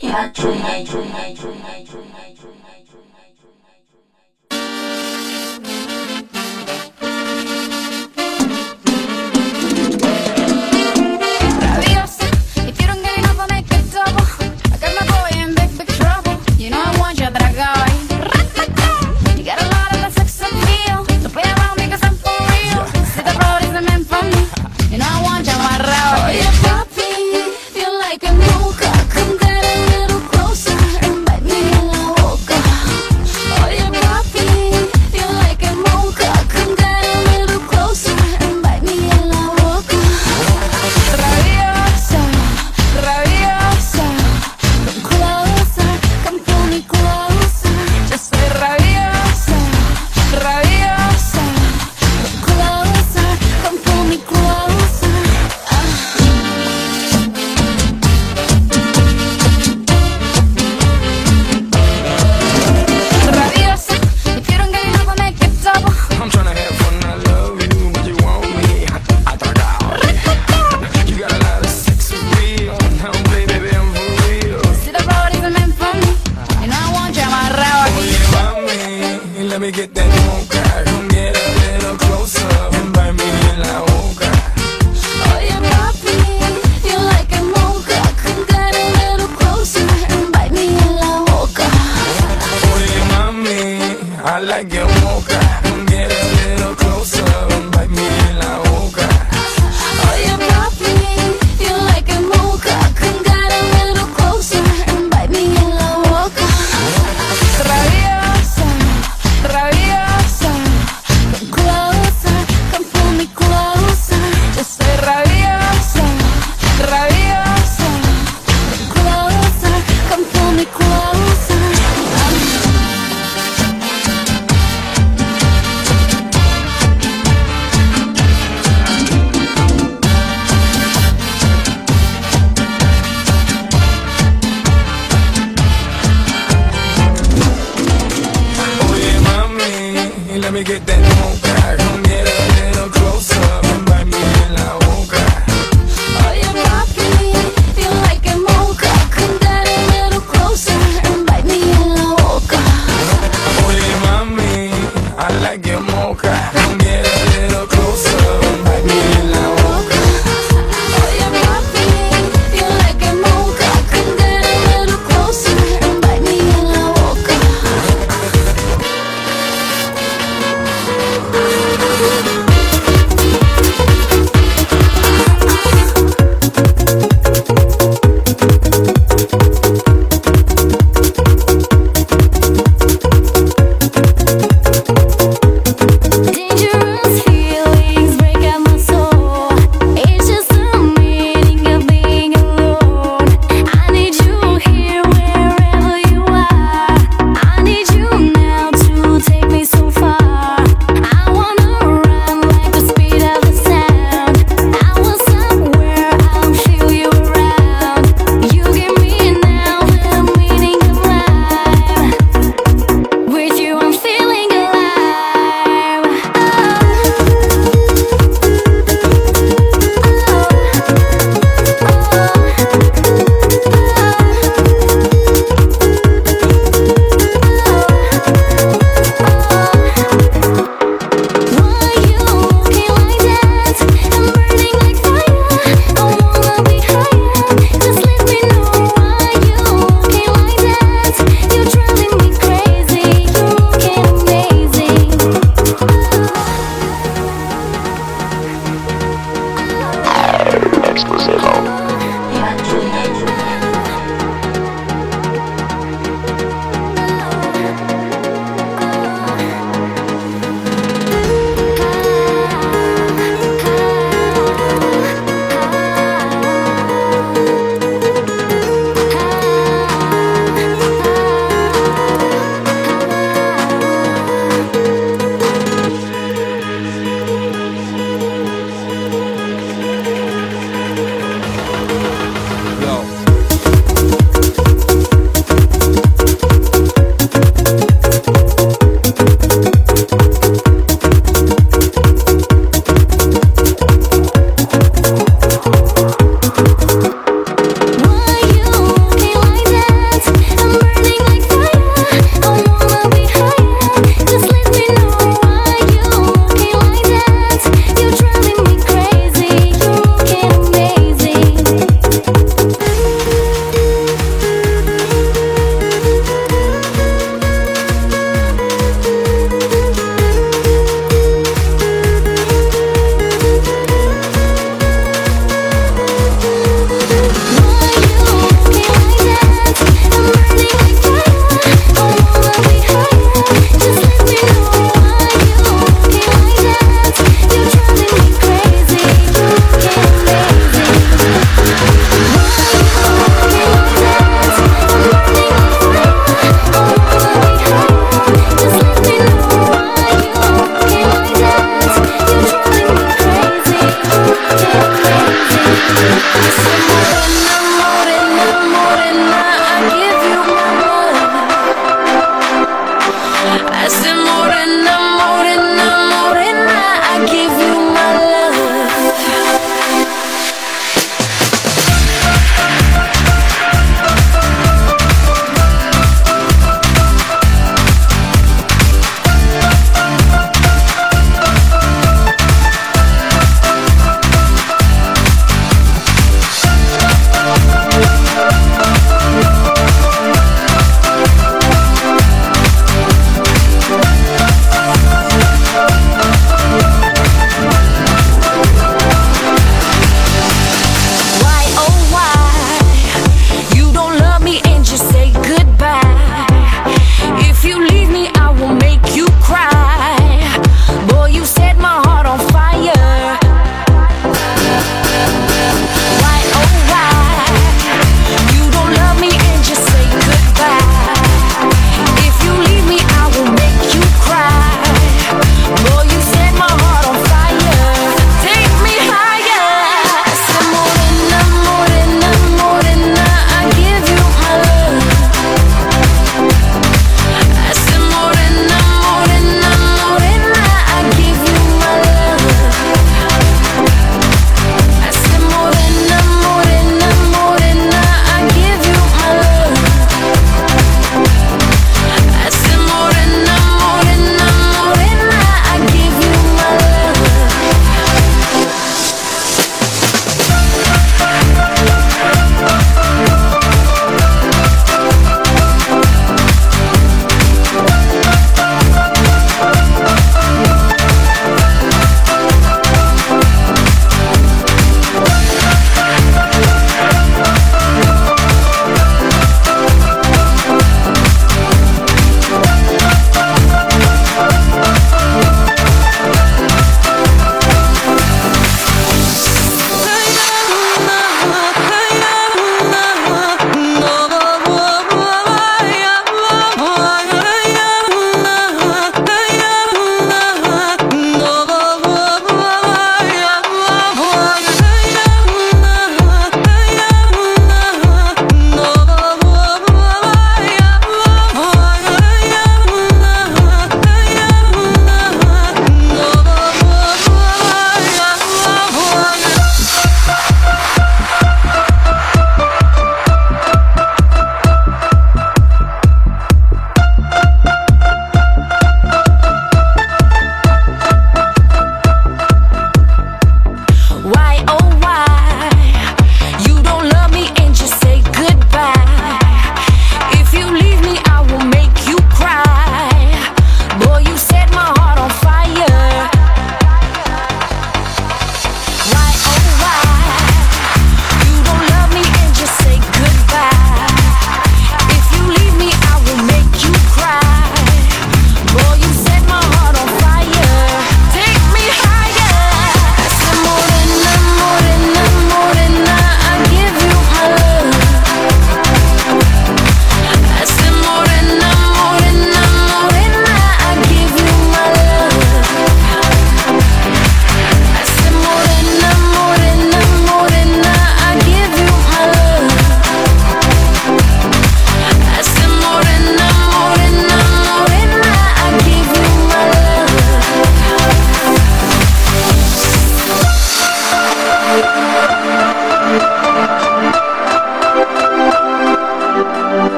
Yeah, true, true, true, true, true, true, true, true.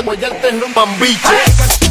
Jode con bollo no ya tengo un bambiche.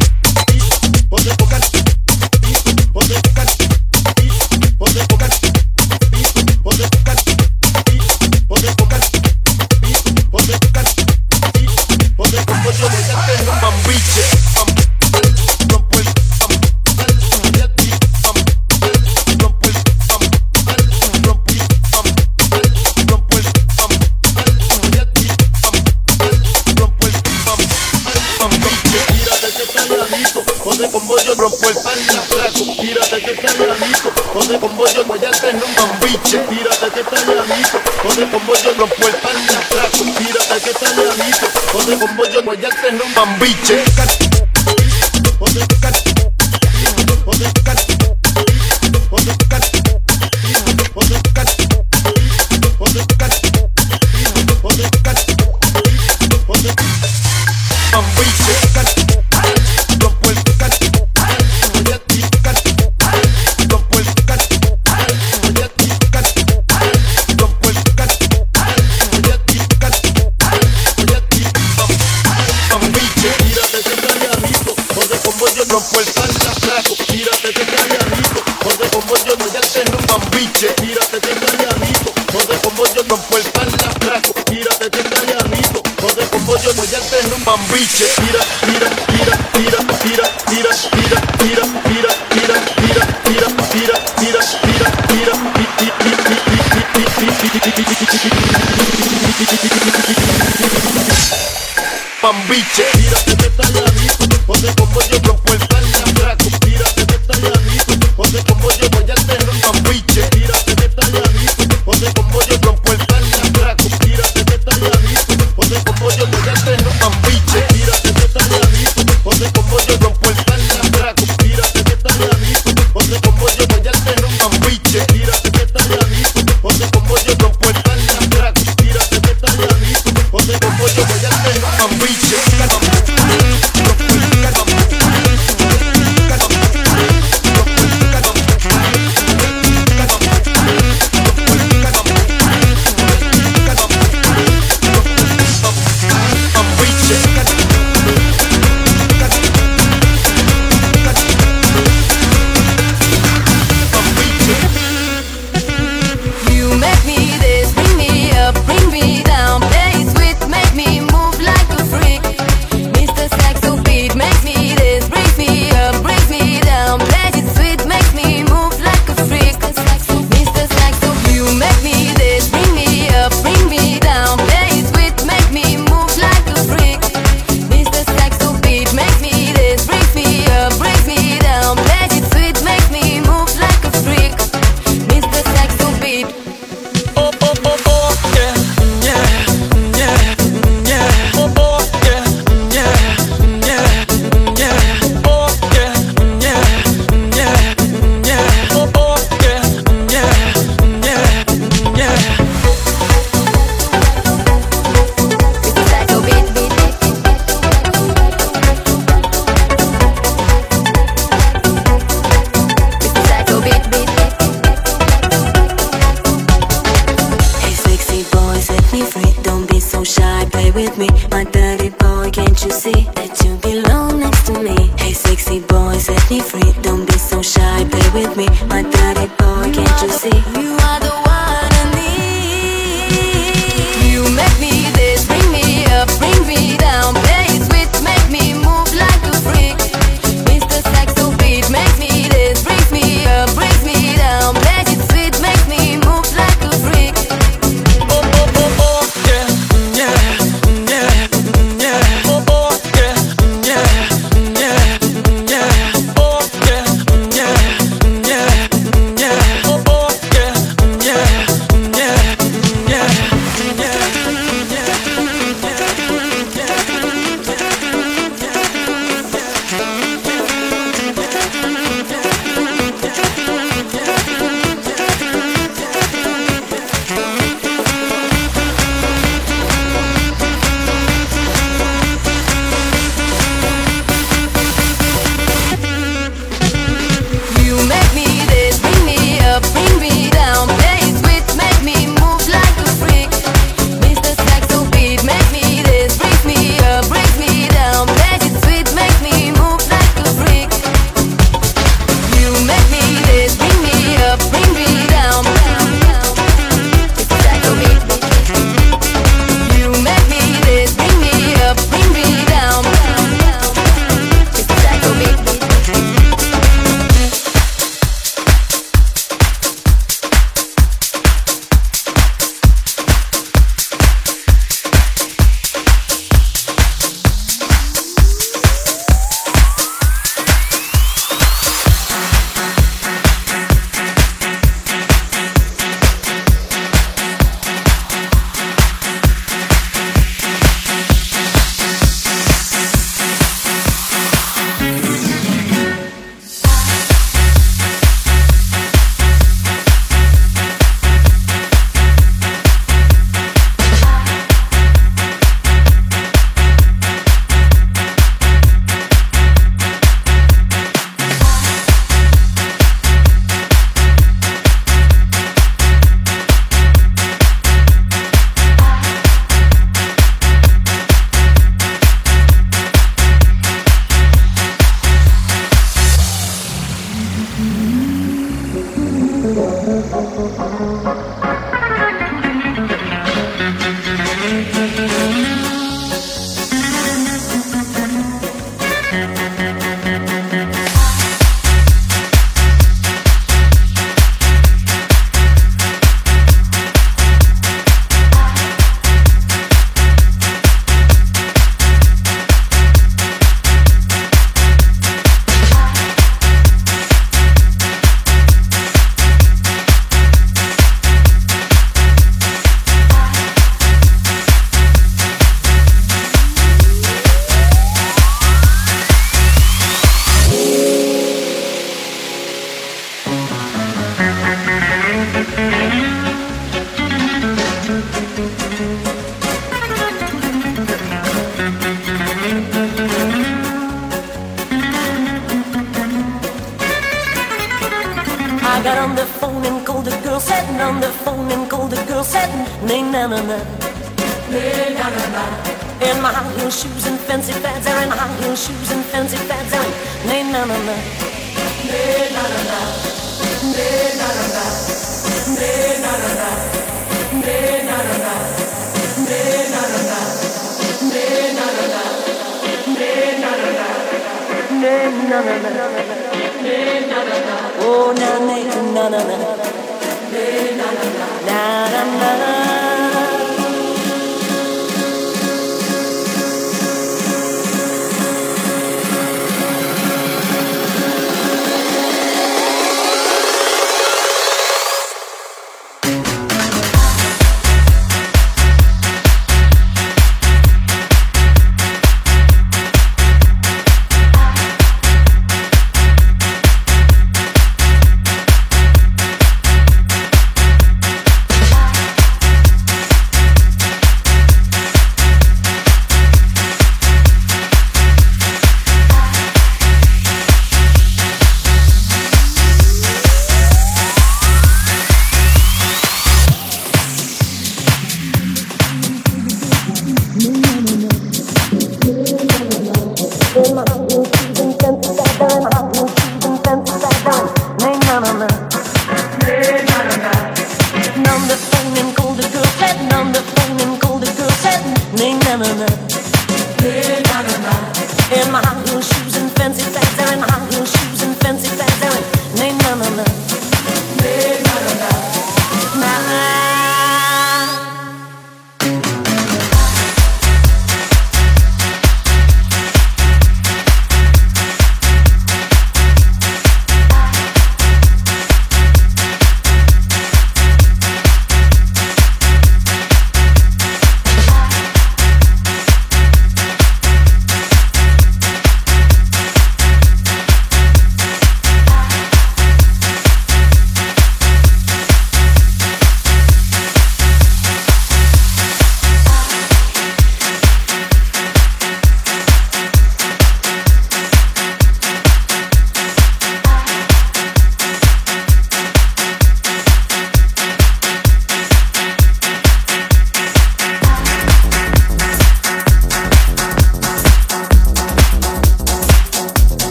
biche. Tírate que está llanito, con el combo yo rompo el pan y atraso. Tírate que está llanito, con el combo yo no ya te rompan biche. Mírate detalladito, ponte como yo rompo el pantalón.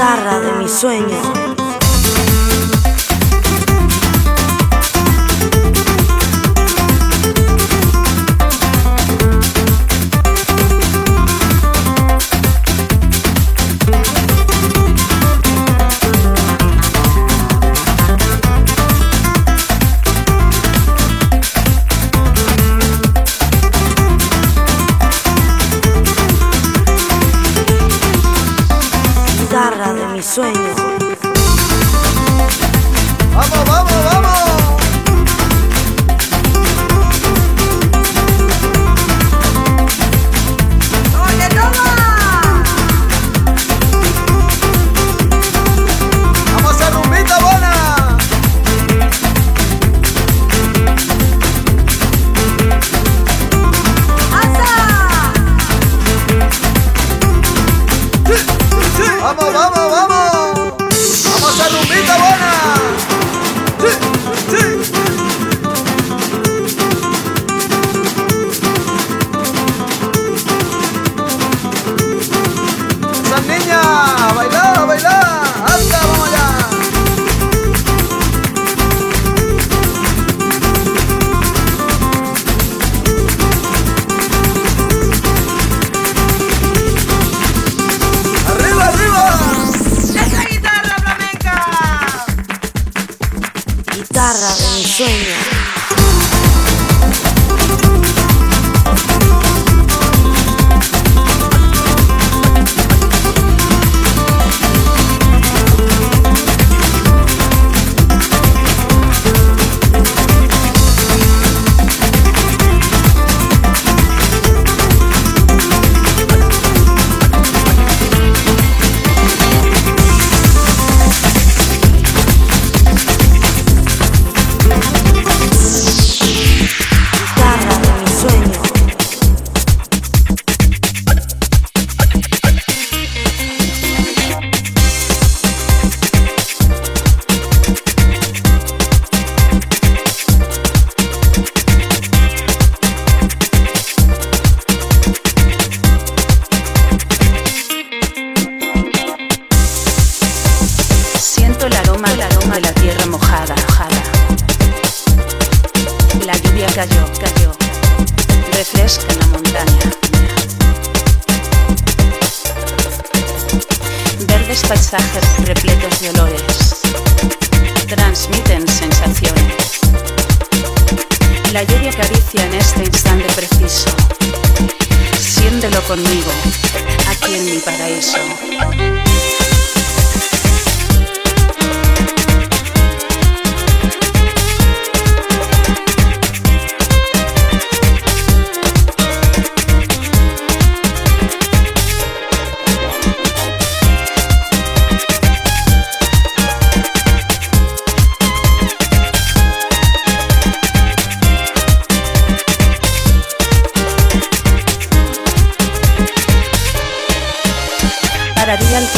Guitarra de mis sueños.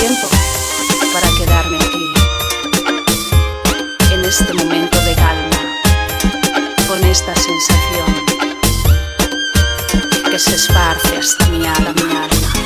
tiempo para quedarme aquí, en este momento de calma, con esta sensación que se esparce hasta mi alma, mi alma.